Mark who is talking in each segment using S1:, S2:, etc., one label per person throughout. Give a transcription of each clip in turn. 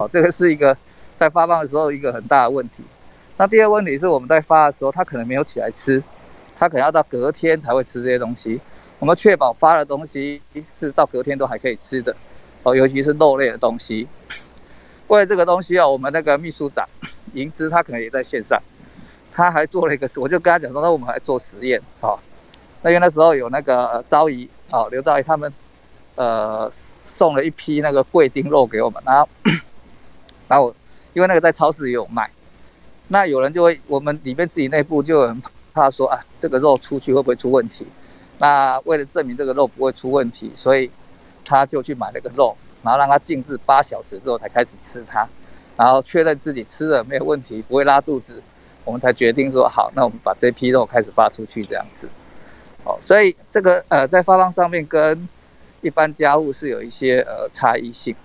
S1: 哦，这个是一个在发放的时候一个很大的问题。那第二问题是我们在发的时候，他可能没有起来吃，他可能要到隔天才会吃这些东西。我们确保发的东西是到隔天都还可以吃的，哦，尤其是肉类的东西。为了这个东西哦，我们那个秘书长银芝他可能也在线上，他还做了一个，我就跟他讲说，那我们来做实验，哦，那因为那时候有那个昭仪哦，刘昭仪他们呃送了一批那个贵丁肉给我们，然后然后因为那个在超市也有卖，那有人就会我们里面自己内部就很怕说啊，这个肉出去会不会出问题？那为了证明这个肉不会出问题，所以他就去买了个肉，然后让它静置八小时之后才开始吃它，然后确认自己吃了没有问题，不会拉肚子，我们才决定说好，那我们把这批肉开始发出去这样子。哦，所以这个呃在发放上面跟一般家务是有一些呃差异性。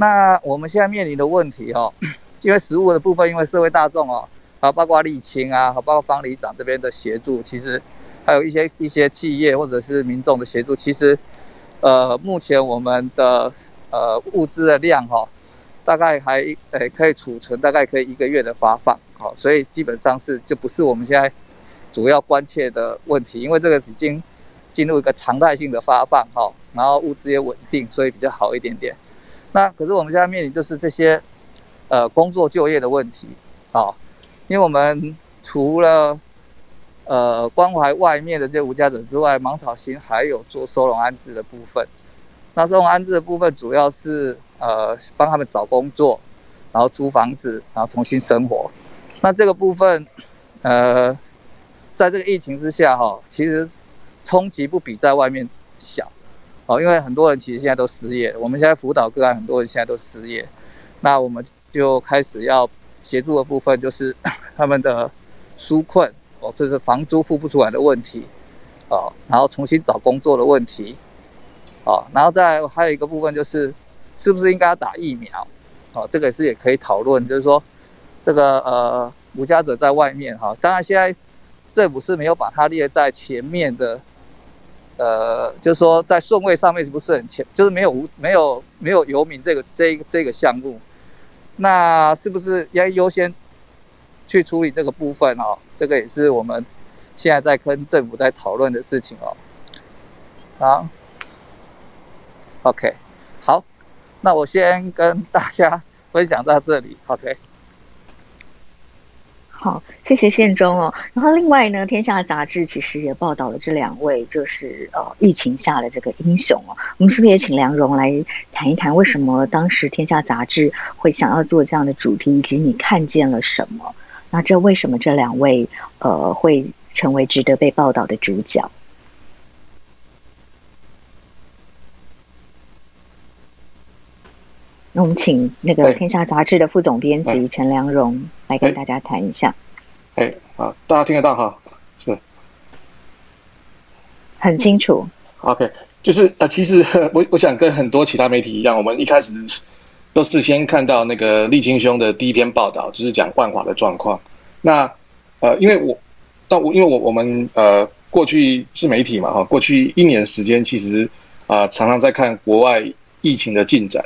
S1: 那我们现在面临的问题哦，因为食物的部分，因为社会大众哦，啊包括沥青啊，包括方里长这边的协助，其实。还有一些一些企业或者是民众的协助，其实，呃，目前我们的呃物资的量哈，大概还诶可以储存，大概可以一个月的发放，好，所以基本上是就不是我们现在主要关切的问题，因为这个已经进入一个常态性的发放哈，然后物资也稳定，所以比较好一点点。那可是我们现在面临就是这些呃工作就业的问题啊，因为我们除了呃，关怀外面的这些无家者之外，芒草心还有做收容安置的部分。那收容安置的部分，主要是呃帮他们找工作，然后租房子，然后重新生活。那这个部分，呃，在这个疫情之下哈，其实冲击不比在外面小哦，因为很多人其实现在都失业。我们现在辅导个案，很多人现在都失业。那我们就开始要协助的部分，就是 他们的纾困。哦，这是房租付不出来的问题，哦，然后重新找工作的问题，哦，然后再还有一个部分就是，是不是应该要打疫苗？哦，这个也是也可以讨论，就是说，这个呃，无家者在外面哈，当然现在政府是没有把它列在前面的，呃，就是说在顺位上面是不是很前，就是没有无没有没有游民这个这这个项目，那是不是要优先？去处理这个部分哦，这个也是我们现在在跟政府在讨论的事情哦。好，OK，好，那我先跟大家分享到这里，OK。
S2: 好，谢谢宪忠哦。然后另外呢，《天下杂志》其实也报道了这两位，就是呃疫情下的这个英雄哦。我们是不是也请梁荣来谈一谈，为什么当时《天下杂志》会想要做这样的主题，以及你看见了什么？那这为什么这两位呃会成为值得被报道的主角？那我们请那个《天下杂志》的副总编辑陈良荣来跟大家谈一下。
S3: 哎，好，大家听得到哈？是，
S2: 很清楚。
S3: OK，就是呃，其实 我我想跟很多其他媒体一样，我们一开始。都事先看到那个沥青兄的第一篇报道，就是讲万华的状况。那呃，因为我到我因为我我们呃过去是媒体嘛哈，过去一年时间其实啊常常在看国外疫情的进展。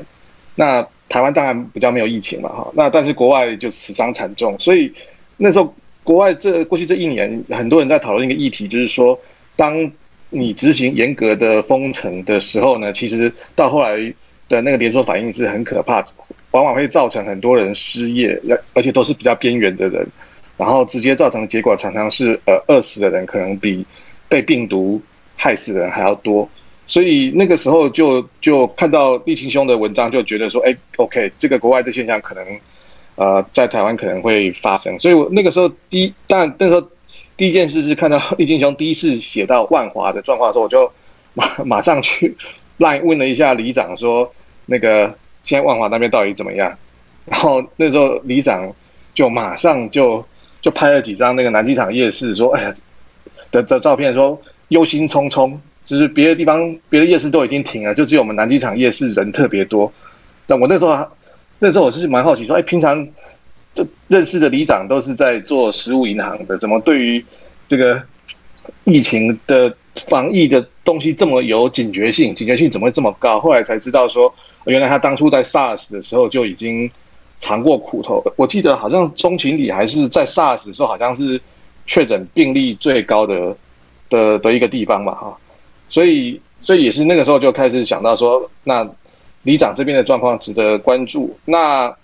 S3: 那台湾当然比较没有疫情嘛哈，那但是国外就死伤惨重，所以那时候国外这过去这一年，很多人在讨论一个议题，就是说当你执行严格的封城的时候呢，其实到后来。的那个连锁反应是很可怕，往往会造成很多人失业，而且都是比较边缘的人，然后直接造成的结果常常是呃饿死的人可能比被病毒害死的人还要多，所以那个时候就就看到立青兄的文章，就觉得说，哎，OK，这个国外的现象可能呃在台湾可能会发生，所以我那个时候第一，但那时候第一件事是看到立青兄第一次写到万华的状况的时候，我就马马上去。来问了一下里长说，那个现在万华那边到底怎么样？然后那时候里长就马上就就拍了几张那个南机场夜市说，哎呀的的照片，说忧心忡忡，就是别的地方别的夜市都已经停了，就只有我们南机场夜市人特别多。但我那时候那时候我是蛮好奇说，哎，平常这认识的里长都是在做食物银行的，怎么对于这个疫情的防疫的东西这么有警觉性，警觉性怎么会这么高？后来才知道说，原来他当初在 SARS 的时候就已经尝过苦头。我记得好像中情里还是在 SARS 时候，好像是确诊病例最高的的的一个地方嘛，哈。所以，所以也是那个时候就开始想到说，那里长这边的状况值得关注。那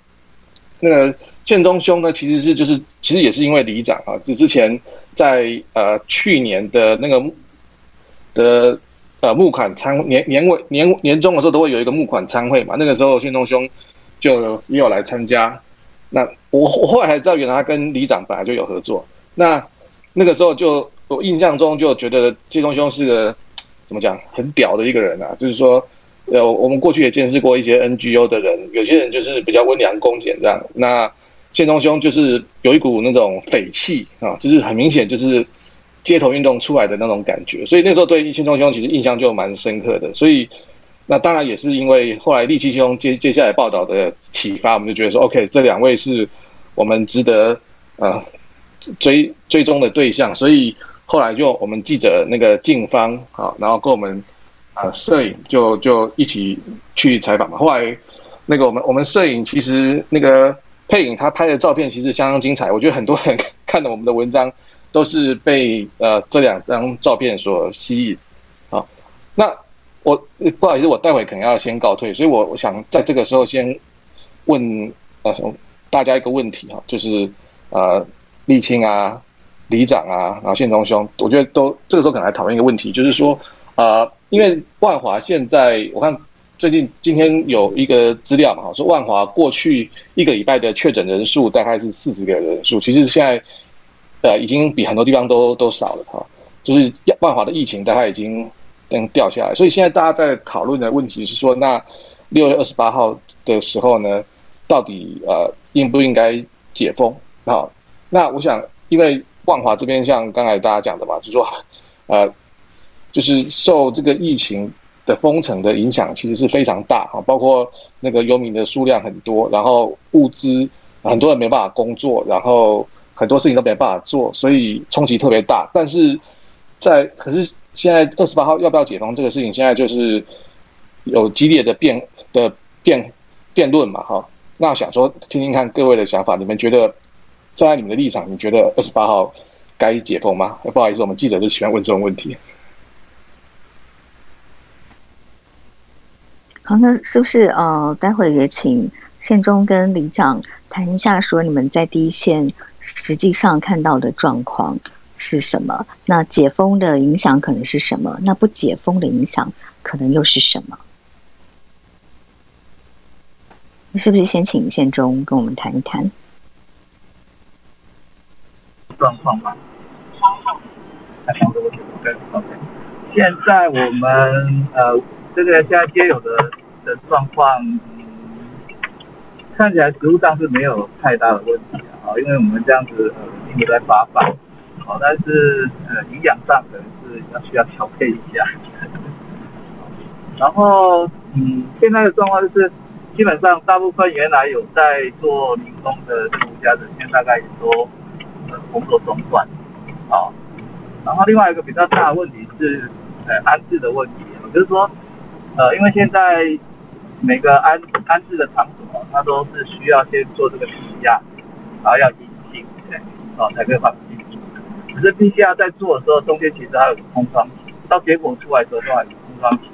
S3: 那个建中兄呢，其实是就是其实也是因为里长啊，之之前在呃去年的那个的呃募款参年年尾年年终的时候都会有一个募款参会嘛，那个时候建中兄就也有来参加。那我我后来才知道，原来他跟里长本来就有合作。那那个时候就我印象中就觉得建中兄是个。怎么讲？很屌的一个人啊！就是说，呃，我们过去也见识过一些 NGO 的人，有些人就是比较温良恭俭这样。那宪东兄就是有一股那种匪气啊，就是很明显就是街头运动出来的那种感觉。所以那时候对宪东兄其实印象就蛮深刻的。所以那当然也是因为后来利七兄接接下来报道的启发，我们就觉得说，OK，这两位是我们值得呃追追踪的对象，所以。后来就我们记者那个静芳啊，然后跟我们啊摄影就就一起去采访嘛。后来那个我们我们摄影其实那个配影他拍的照片其实相当精彩，我觉得很多人看了我们的文章都是被呃这两张照片所吸引。好，那我不好意思，我待会可能要先告退，所以我我想在这个时候先问呃大家一个问题哈，就是呃沥青啊。里长啊，然后宪忠兄，我觉得都这个时候可能来讨论一个问题，就是说，呃，因为万华现在我看最近今天有一个资料嘛，说万华过去一个礼拜的确诊人数大概是四十个人数，其实现在呃已经比很多地方都都少了哈，就是万华的疫情大概已经嗯掉下来，所以现在大家在讨论的问题是说，那六月二十八号的时候呢，到底呃应不应该解封啊？那我想因为。万华这边像刚才大家讲的嘛，就说，呃，就是受这个疫情的封城的影响，其实是非常大哈。包括那个游民的数量很多，然后物资很多人没办法工作，然后很多事情都没办法做，所以冲击特别大。但是在可是现在二十八号要不要解封这个事情，现在就是有激烈的辩的辩辩论嘛哈。那想说听听看各位的想法，你们觉得？站在你们的立场，你觉得二十八号该解封吗？不好意思，我们记者就喜欢问这种问题。
S2: 好，那是不是呃，待会也请宪中跟里长谈一下，说你们在第一线实际上看到的状况是什么？那解封的影响可能是什么？那不解封的影响可能又是什么？是不是先请宪中跟我们谈一谈？
S4: 状况吗？他想着我对，OK。现在我们呃，这个现在接有的的状况，看起来食物上是没有太大的问题啊，因为我们这样子呃一直在发放，好，但是呃营养上可能是要需要调配一下。然后嗯，现在的状况就是，基本上大部分原来有在做民工的住家的，现在大概也都。工作中断，好，然后另外一个比较大的问题是，呃，安置的问题，就是说，呃，因为现在每个安安置的场所，它都是需要先做这个 PCR，然后要阴性，哦，才可以放进去。可是 PCR 在做的时候，中间其实还有空窗期，到结果出来的时候都还有空窗期，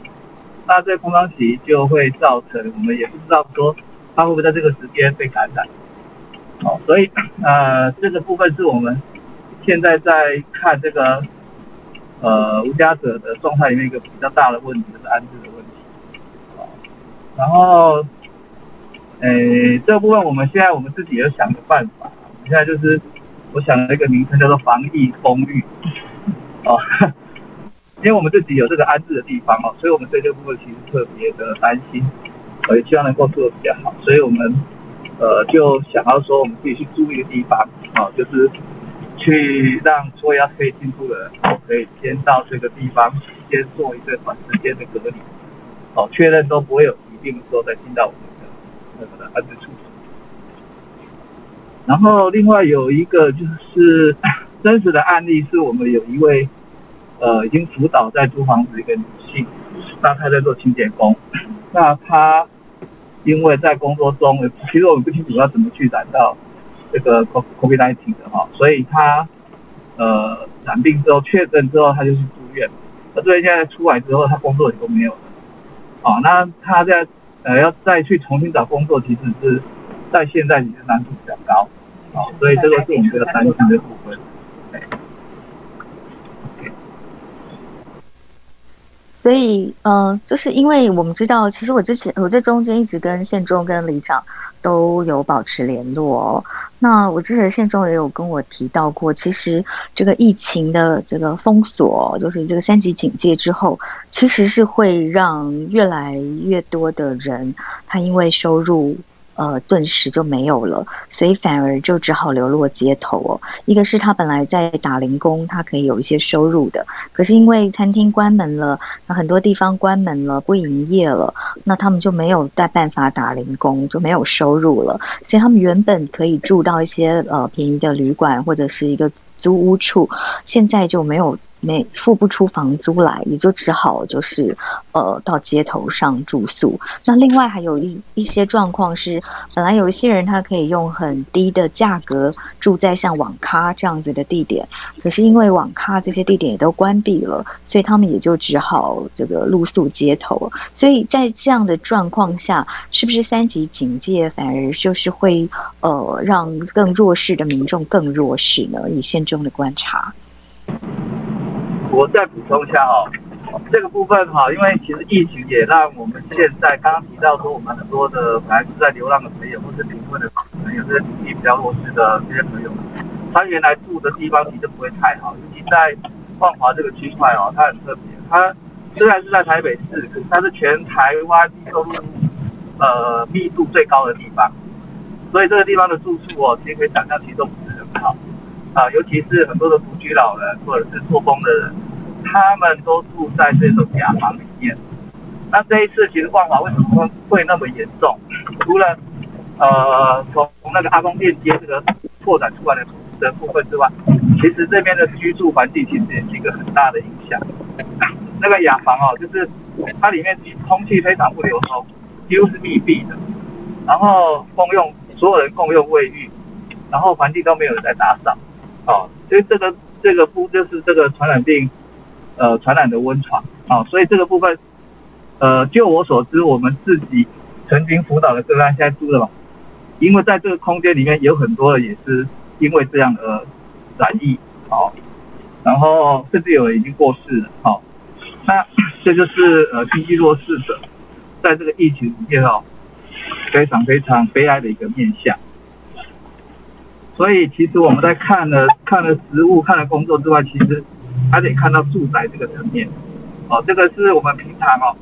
S4: 那这个空窗期就会造成我们也不知道说，他会不会在这个时间被感染。哦，所以呃，这个部分是我们现在在看这个呃无家者的状态里面一个比较大的问题，就是安置的问题。哦，然后，诶，这部分我们现在我们自己也想个办法，现在就是我想了一个名称叫做防疫公寓。哦，因为我们自己有这个安置的地方哦，所以我们对这个部分其实特别的担心，我也希望能够做的比较好，所以我们。呃，就想要说，我们自己去租一个地方，啊，就是去让所有要可以进出的人，可以先到这个地方，先做一个短时间的隔离，哦，确认都不会有疾病的时候再进到我们的那个的安置处。然后另外有一个就是 真实的案例，是我们有一位呃已经辅导在租房子一个女性，那她在做清洁工，那她因为在工作中，其实我们不清楚要怎么去染到这个 COVID-19 的哈，所以他呃染病之后确诊之后，他就去住院，那住院现在出来之后，他工作也都没有了，啊，那他在呃要再去重新找工作，其实是在现在其实难度比较高。所以这个是我们比较担心的部分。
S2: 所以，嗯，就是因为我们知道，其实我之前我在中间一直跟县中跟里长都有保持联络。哦。那我之前县中也有跟我提到过，其实这个疫情的这个封锁，就是这个三级警戒之后，其实是会让越来越多的人他因为收入。呃，顿时就没有了，所以反而就只好流落街头哦。一个是他本来在打零工，他可以有一些收入的，可是因为餐厅关门了，那很多地方关门了，不营业了，那他们就没有再办法打零工，就没有收入了。所以他们原本可以住到一些呃便宜的旅馆或者是一个租屋处，现在就没有。没付不出房租来，也就只好就是呃到街头上住宿。那另外还有一一些状况是，本来有一些人他可以用很低的价格住在像网咖这样子的地点，可是因为网咖这些地点也都关闭了，所以他们也就只好这个露宿街头。所以在这样的状况下，是不是三级警戒反而就是会呃让更弱势的民众更弱势呢？以现中的观察。
S4: 我再补充一下哦，这个部分哈，因为其实疫情也让我们现在刚刚提到说，我们很多的本来是在流浪的朋友，或是贫困的朋友，这些经济比较弱势的这些朋友，他原来住的地方其实不会太好，尤其在万华这个区块哦，它很特别，它虽然是在台北市，可是它是全台湾收入呃密度最高的地方，所以这个地方的住宿哦，其实可以想象其实都不是很好。啊，尤其是很多的独居老人或者是做工的人，他们都住在这种雅房里面。那这一次其实万华为什么会那么严重？除了呃从从那个阿公链接这个拓展出来的的部分之外，其实这边的居住环境其实也是一个很大的影响。那个雅房哦，就是它里面空气非常不流通，几乎是密闭的，然后共用所有人共用卫浴，然后环境都没有人在打扫。哦，所以这个这个不就是这个传染病，呃，传染的温床啊，所以这个部分，呃，就我所知，我们自己曾经辅导的个案现在住的嘛，因为在这个空间里面有很多的也是因为这样而染疫，好，然后甚至有人已经过世了，好，那这就是呃经济弱势者在这个疫情里面哦，非常非常悲哀的一个面相。所以其实我们在看了看了实物、看了工作之外，其实还得看到住宅这个层面。哦，这个是我们平常哦，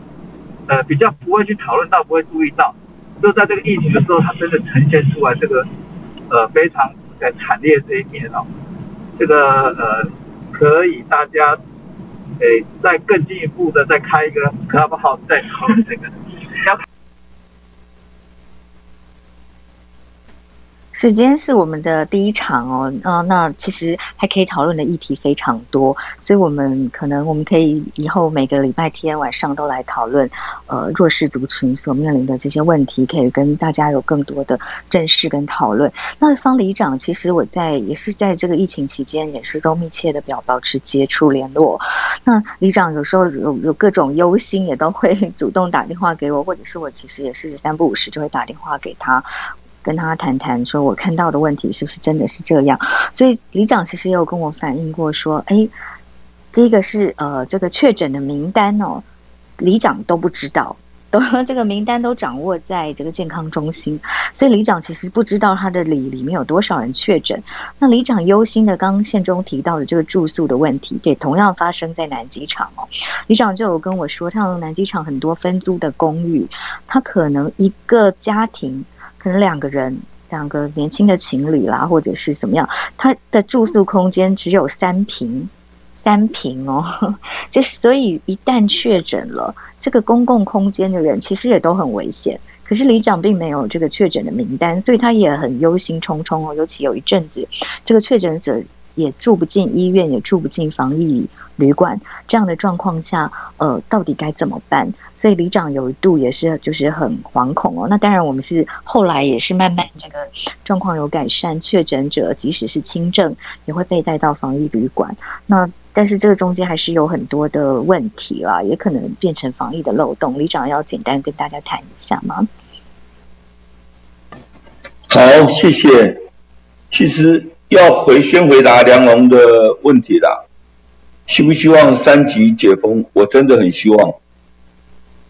S4: 呃，比较不会去讨论到、不会注意到，就在这个疫情的时候，它真的呈现出来这个呃非常的惨烈这一面哦。这个呃，可以大家诶再更进一步的再开一个 Clubhouse 再讨论这个。
S2: 时间是我们的第一场哦，嗯，那其实还可以讨论的议题非常多，所以我们可能我们可以以后每个礼拜天晚上都来讨论，呃，弱势族群所面临的这些问题，可以跟大家有更多的认识跟讨论。那方里长，其实我在也是在这个疫情期间，也是都密切的表保持接触联络。那里长有时候有有各种忧心，也都会 主动打电话给我，或者是我其实也是三不五时就会打电话给他。跟他谈谈，说我看到的问题是不是真的是这样？所以里长其实也有跟我反映过，说，哎，第一个是呃，这个确诊的名单哦，里长都不知道，都 这个名单都掌握在这个健康中心，所以里长其实不知道他的里里面有多少人确诊。那里长忧心的，刚刚县中提到的这个住宿的问题，也同样发生在南机场哦。里长就有跟我说，像南机场很多分租的公寓，他可能一个家庭。可能两个人，两个年轻的情侣啦，或者是怎么样，他的住宿空间只有三平，三平哦，就所以一旦确诊了，这个公共空间的人其实也都很危险。可是里长并没有这个确诊的名单，所以他也很忧心忡忡哦。尤其有一阵子，这个确诊者也住不进医院，也住不进防疫旅馆，这样的状况下，呃，到底该怎么办？所以里长有一度也是就是很惶恐哦。那当然，我们是后来也是慢慢这个状况有改善，确诊者即使是轻症也会被带到防疫旅馆。那但是这个中间还是有很多的问题啦，也可能变成防疫的漏洞。里长要简单跟大家谈一下吗？
S5: 好，谢谢。其实要回先回答梁龙的问题啦，希不希望三级解封？我真的很希望。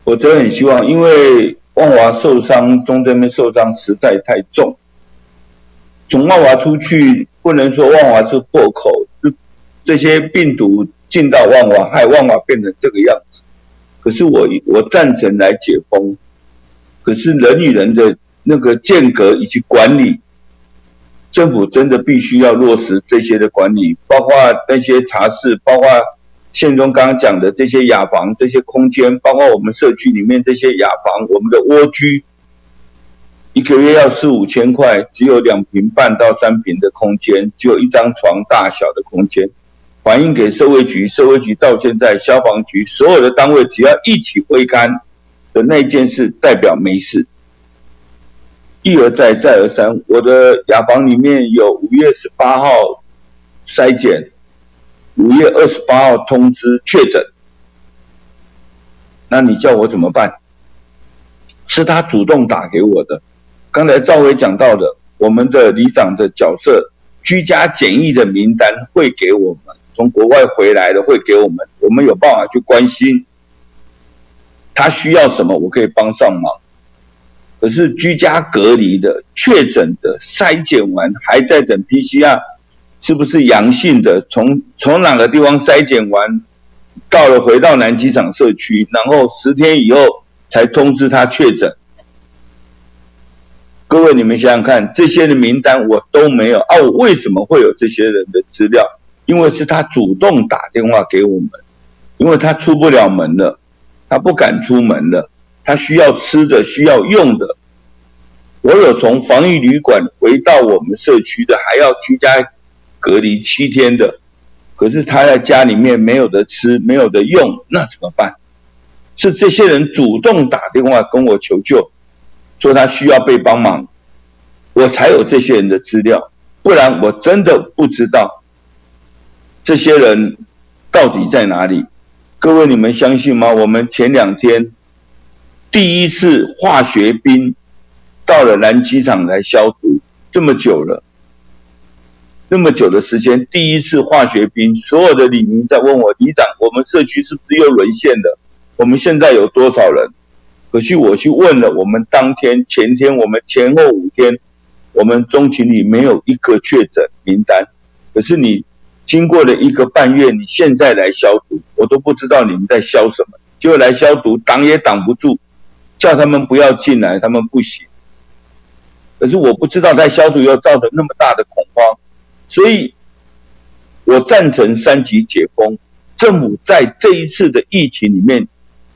S5: 我真的很希望，因为万华受伤，中这边受伤实在太重。从万华出去，不能说万华是破口，就这些病毒进到万华，害万华变成这个样子。可是我我赞成来解封，可是人与人的那个间隔以及管理，政府真的必须要落实这些的管理，包括那些茶室，包括。宪中刚刚讲的这些雅房、这些空间，包括我们社区里面这些雅房，我们的蜗居，一个月要四五千块，只有两平半到三平的空间，只有一张床大小的空间，反映给社会局，社会局到现在消防局所有的单位，只要一起挥杆的那件事，代表没事，一而再，再而三，我的雅房里面有五月十八号筛检。五月二十八号通知确诊，那你叫我怎么办？是他主动打给我的。刚才赵伟讲到的，我们的里长的角色，居家检疫的名单会给我们，从国外回来的会给我们，我们有办法去关心他需要什么，我可以帮上忙。可是居家隔离的、确诊的、筛检完还在等 PCR。是不是阳性的？从从哪个地方筛检完，到了回到南机场社区，然后十天以后才通知他确诊。各位，你们想想看，这些的名单我都没有啊！我为什么会有这些人的资料？因为是他主动打电话给我们，因为他出不了门了，他不敢出门了，他需要吃的，需要用的。我有从防疫旅馆回到我们社区的，还要居家。隔离七天的，可是他在家里面没有的吃，没有的用，那怎么办？是这些人主动打电话跟我求救，说他需要被帮忙，我才有这些人的资料，不然我真的不知道这些人到底在哪里。各位，你们相信吗？我们前两天第一次化学兵到了南机场来消毒，这么久了。那么久的时间，第一次化学兵，所有的李明在问我里长，我们社区是不是又沦陷了？我们现在有多少人？可是我去问了，我们当天、前天，我们前后五天，我们中情里没有一个确诊名单。可是你经过了一个半月，你现在来消毒，我都不知道你们在消什么，就来消毒，挡也挡不住，叫他们不要进来，他们不行。可是我不知道在消毒又造成那么大的恐慌。所以，我赞成三级解封。政府在这一次的疫情里面，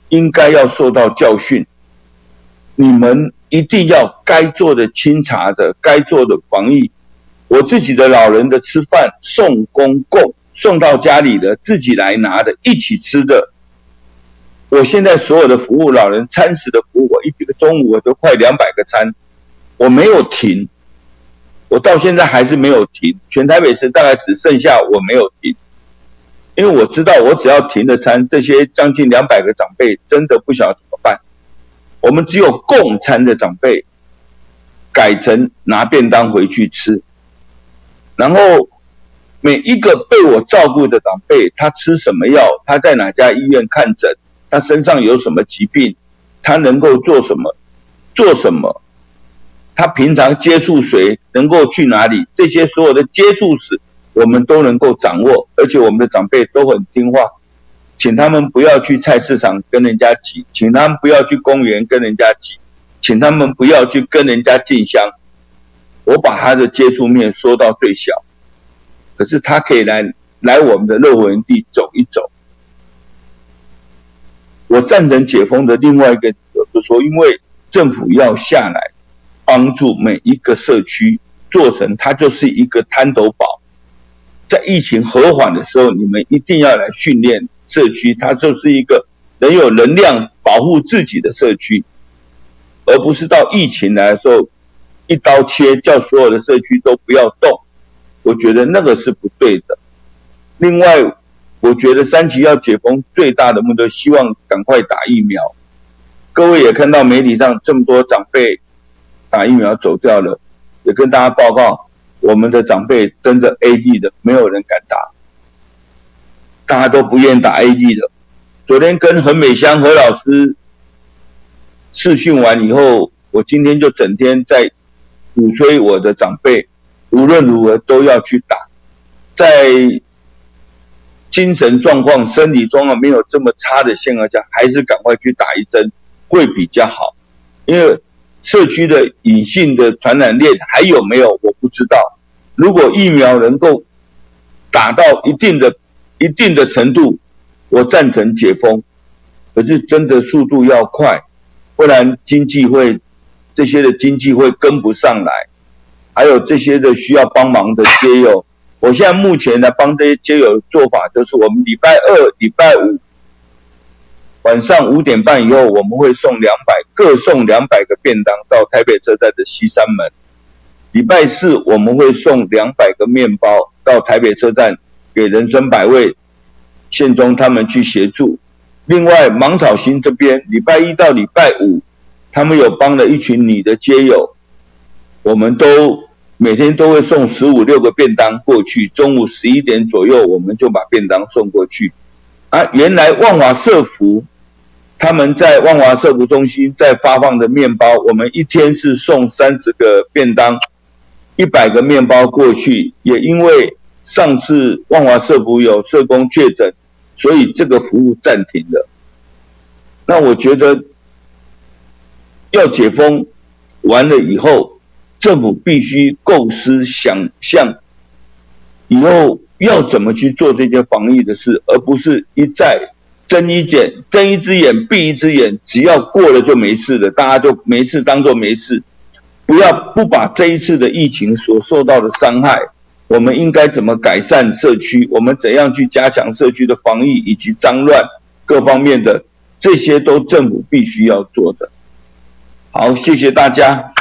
S5: 应该要受到教训。你们一定要该做的清查的，该做的防疫。我自己的老人的吃饭送公共送到家里的，自己来拿的，一起吃的。我现在所有的服务，老人餐食的服务，我一个中午我都快两百个餐，我没有停。我到现在还是没有停，全台北市大概只剩下我没有停，因为我知道我只要停了餐，这些将近两百个长辈真的不晓得怎么办。我们只有供餐的长辈改成拿便当回去吃，然后每一个被我照顾的长辈，他吃什么药，他在哪家医院看诊，他身上有什么疾病，他能够做什么，做什么。他平常接触谁，能够去哪里，这些所有的接触史，我们都能够掌握，而且我们的长辈都很听话，请他们不要去菜市场跟人家挤，请他们不要去公园跟人家挤，请他们不要去跟人家进香。我把他的接触面缩到最小，可是他可以来来我们的乐活园地走一走。我赞成解封的另外一个理由，就是说，因为政府要下来。帮助每一个社区做成，它就是一个滩头堡。在疫情和缓的时候，你们一定要来训练社区，它就是一个能有能量保护自己的社区，而不是到疫情来的时候一刀切，叫所有的社区都不要动。我觉得那个是不对的。另外，我觉得三级要解封，最大的目的希望赶快打疫苗。各位也看到媒体上这么多长辈打疫苗走掉了，也跟大家报告，我们的长辈跟着 A D 的，没有人敢打，大家都不愿打 A D 的。昨天跟何美香何老师试训完以后，我今天就整天在鼓吹我的长辈，无论如何都要去打，在。精神状况、身体状况没有这么差的情况下，还是赶快去打一针会比较好。因为社区的隐性的传染链还有没有我不知道。如果疫苗能够打到一定的、一定的程度，我赞成解封。可是真的速度要快，不然经济会这些的经济会跟不上来，还有这些的需要帮忙的街友。我现在目前呢，帮这些街友的做法，就是我们礼拜二、礼拜五晚上五点半以后，我们会送两百，各送两百个便当到台北车站的西三门。礼拜四我们会送两百个面包到台北车站，给人生百味县中他们去协助。另外，芒草心这边礼拜一到礼拜五，他们有帮了一群女的街友，我们都。每天都会送十五六个便当过去，中午十一点左右我们就把便当送过去。啊，原来万华社福他们在万华社福中心在发放的面包，我们一天是送三十个便当，一百个面包过去。也因为上次万华社福有社工确诊，所以这个服务暂停了。那我觉得要解封完了以后。政府必须构思想象，以后要怎么去做这些防疫的事，而不是一再睁一眼睁一只眼闭一只眼，只要过了就没事了，大家就没事当做没事，不要不把这一次的疫情所受到的伤害，我们应该怎么改善社区，我们怎样去加强社区的防疫以及脏乱各方面的，这些都政府必须要做的。好，谢谢大家。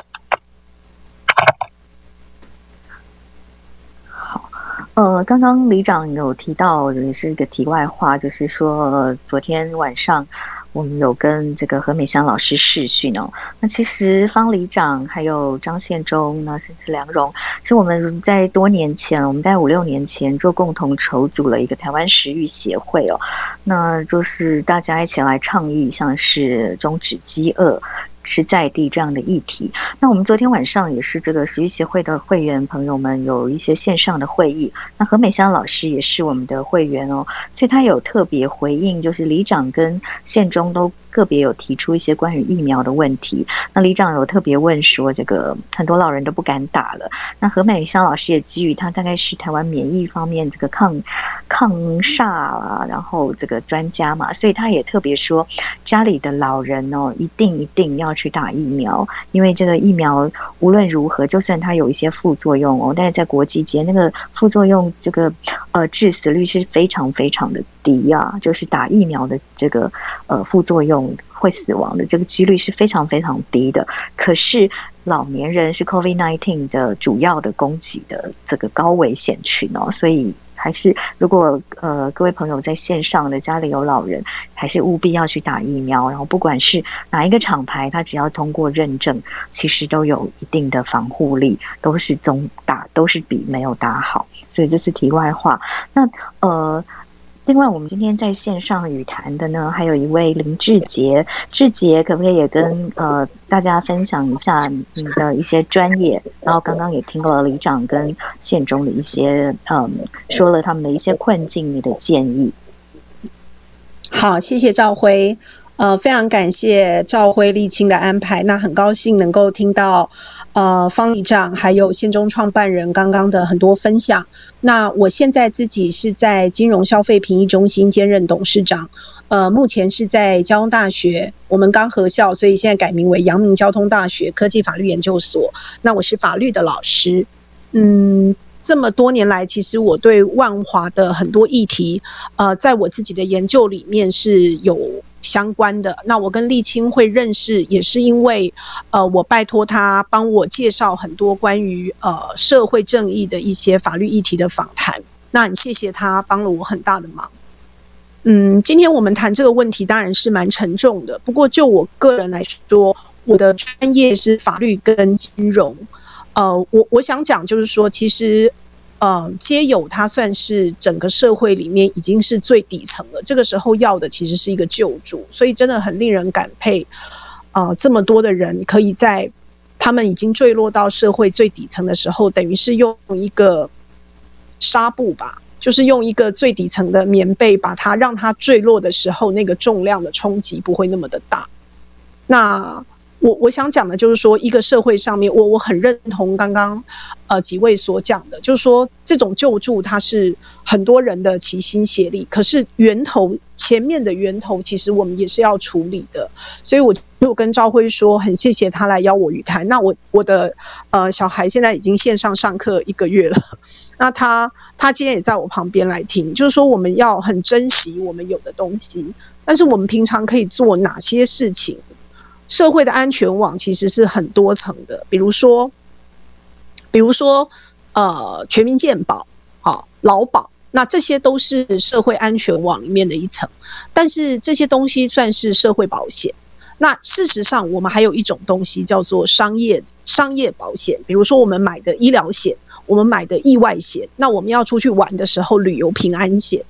S2: 呃，刚刚李长有提到，也是一个题外话，就是说昨天晚上我们有跟这个何美香老师试训哦。那其实方里长还有张宪忠，那甚至梁荣，是我们在多年前，我们在五六年前就共同筹组了一个台湾食育协会哦。那就是大家一起来倡议，像是终止饥饿。是在地这样的议题。那我们昨天晚上也是这个食育协会的会员朋友们有一些线上的会议。那何美香老师也是我们的会员哦，所以她有特别回应，就是里长跟县中都。个别有提出一些关于疫苗的问题，那李长有特别问说，这个很多老人都不敢打了。那何美香老师也基于他大概是台湾免疫方面这个抗抗煞啊，然后这个专家嘛，所以他也特别说，家里的老人哦，一定一定要去打疫苗，因为这个疫苗无论如何，就算它有一些副作用哦，但是在国际间那个副作用这个呃致死率是非常非常的低啊，就是打疫苗的这个呃副作用。会死亡的这个几率是非常非常低的。可是老年人是 COVID-19 的主要的攻击的这个高危险群哦，所以还是如果呃各位朋友在线上的家里有老人，还是务必要去打疫苗。然后不管是哪一个厂牌，它只要通过认证，其实都有一定的防护力，都是总打都是比没有打好。所以这是题外话。那呃。另外，我们今天在线上语谈的呢，还有一位林志杰。志杰，可不可以也跟呃大家分享一下你的一些专业？然后刚刚也听了李长跟县中的一些嗯，说了他们的一些困境，你的建议。
S6: 好，谢谢赵辉。呃，非常感谢赵辉沥青的安排。那很高兴能够听到。呃，方里长还有县中创办人刚刚的很多分享。那我现在自己是在金融消费评议中心兼任董事长，呃，目前是在交通大学，我们刚合校，所以现在改名为阳明交通大学科技法律研究所。那我是法律的老师，嗯。这么多年来，其实我对万华的很多议题，呃，在我自己的研究里面是有相关的。那我跟立青会认识，也是因为，呃，我拜托他帮我介绍很多关于呃社会正义的一些法律议题的访谈。那很谢谢他帮了我很大的忙。嗯，今天我们谈这个问题当然是蛮沉重的。不过就我个人来说，我的专业是法律跟金融。呃，我我想讲就是说，其实，呃，皆有它算是整个社会里面已经是最底层了。这个时候要的其实是一个救助，所以真的很令人感佩。啊，这么多的人可以在他们已经坠落到社会最底层的时候，等于是用一个纱布吧。就是用一个最底层的棉被把它让它坠落的时候，那个重量的冲击不会那么的大。那我我想讲的就是说，一个社会上面，我我很认同刚刚呃几位所讲的，就是说这种救助它是很多人的齐心协力，可是源头前面的源头其实我们也是要处理的。所以我就跟赵辉说，很谢谢他来邀我语谈。那我我的呃小孩现在已经线上上课一个月了，那他。他今天也在我旁边来听，就是说我们要很珍惜我们有的东西，但是我们平常可以做哪些事情？社会的安全网其实是很多层的，比如说，比如说，呃，全民健保，好，劳保，那这些都是社会安全网里面的一层，但是这些东西算是社会保险。那事实上，我们还有一种东西叫做商业商业保险，比如说我们买的医疗险。我们买的意外险，那我们要出去玩的时候旅游平安险，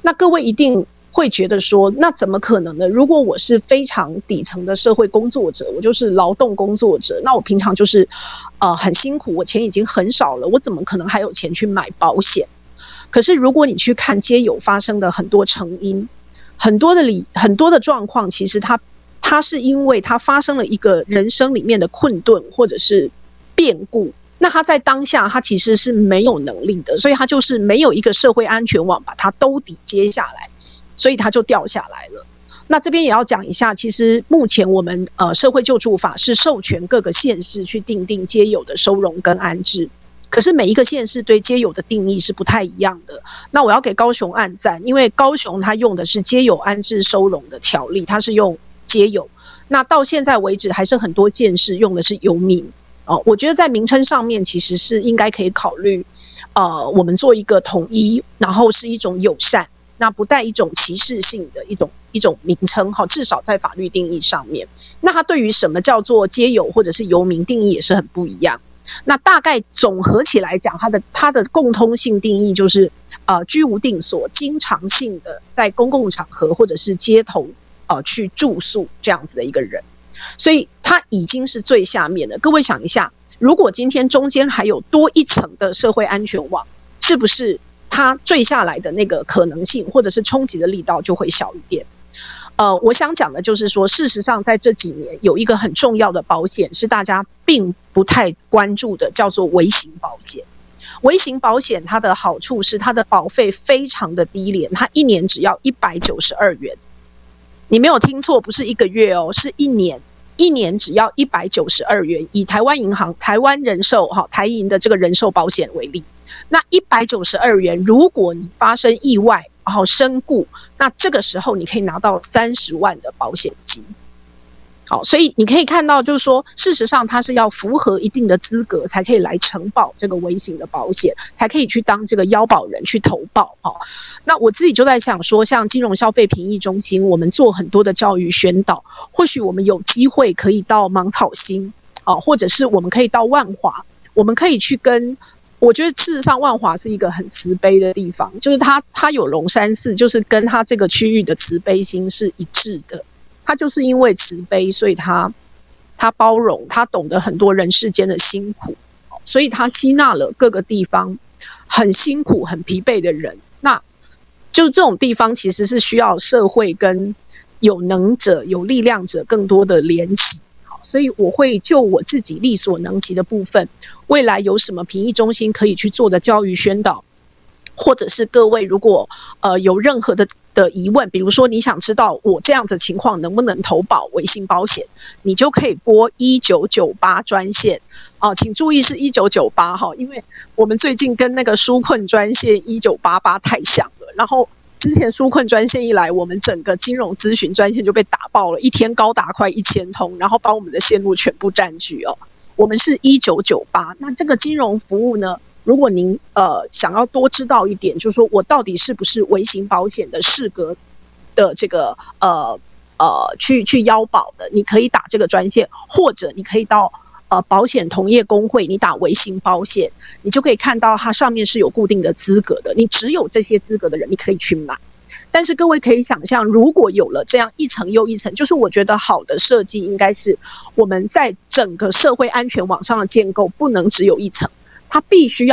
S6: 那各位一定会觉得说，那怎么可能呢？如果我是非常底层的社会工作者，我就是劳动工作者，那我平常就是呃很辛苦，我钱已经很少了，我怎么可能还有钱去买保险？可是如果你去看街友发生的很多成因，很多的理很多的状况，其实他他是因为他发生了一个人生里面的困顿或者是变故。那他在当下，他其实是没有能力的，所以他就是没有一个社会安全网把他兜底接下来，所以他就掉下来了。那这边也要讲一下，其实目前我们呃社会救助法是授权各个县市去定定皆有的收容跟安置，可是每一个县市对皆有的定义是不太一样的。那我要给高雄按赞，因为高雄他用的是皆有安置收容的条例，它是用皆有。那到现在为止，还是很多县市用的是游民。哦，我觉得在名称上面其实是应该可以考虑，呃，我们做一个统一，然后是一种友善，那不带一种歧视性的一种一种名称哈，至少在法律定义上面，那它对于什么叫做皆有或者是游民定义也是很不一样。那大概总合起来讲，它的它的共通性定义就是，呃，居无定所，经常性的在公共场合或者是街头，呃，去住宿这样子的一个人。所以它已经是最下面的。各位想一下，如果今天中间还有多一层的社会安全网，是不是它坠下来的那个可能性，或者是冲击的力道就会小一点？呃，我想讲的就是说，事实上在这几年有一个很重要的保险是大家并不太关注的，叫做微型保险。微型保险它的好处是它的保费非常的低廉，它一年只要一百九十二元。你没有听错，不是一个月哦，是一年，一年只要一百九十二元。以台湾银行、台湾人寿、哈台银的这个人寿保险为例，那一百九十二元，如果你发生意外，然后身故，那这个时候你可以拿到三十万的保险金。好，所以你可以看到，就是说，事实上它是要符合一定的资格，才可以来承保这个微型的保险，才可以去当这个腰保人去投保。哈，那我自己就在想说，像金融消费评议中心，我们做很多的教育宣导，或许我们有机会可以到芒草星，啊，或者是我们可以到万华，我们可以去跟，我觉得事实上万华是一个很慈悲的地方，就是它它有龙山寺，就是跟它这个区域的慈悲心是一致的。他就是因为慈悲，所以他他包容，他懂得很多人世间的辛苦，所以他吸纳了各个地方很辛苦、很疲惫的人。那就这种地方，其实是需要社会跟有能者、有力量者更多的联系。所以我会就我自己力所能及的部分，未来有什么评议中心可以去做的教育宣导，或者是各位如果呃有任何的。的疑问，比如说你想知道我这样子情况能不能投保微信保险，你就可以拨一九九八专线哦，请注意是一九九八哈，因为我们最近跟那个纾困专线一九八八太像了，然后之前纾困专线一来，我们整个金融咨询专线就被打爆了，一天高达快一千通，然后把我们的线路全部占据哦。我们是一九九八，那这个金融服务呢？如果您呃想要多知道一点，就是说我到底是不是微型保险的适格的这个呃呃去去腰保的，你可以打这个专线，或者你可以到呃保险同业工会，你打微型保险，你就可以看到它上面是有固定的资格的，你只有这些资格的人，你可以去买。但是各位可以想象，如果有了这样一层又一层，就是我觉得好的设计应该是我们在整个社会安全网上的建构不能只有一层。它必须要。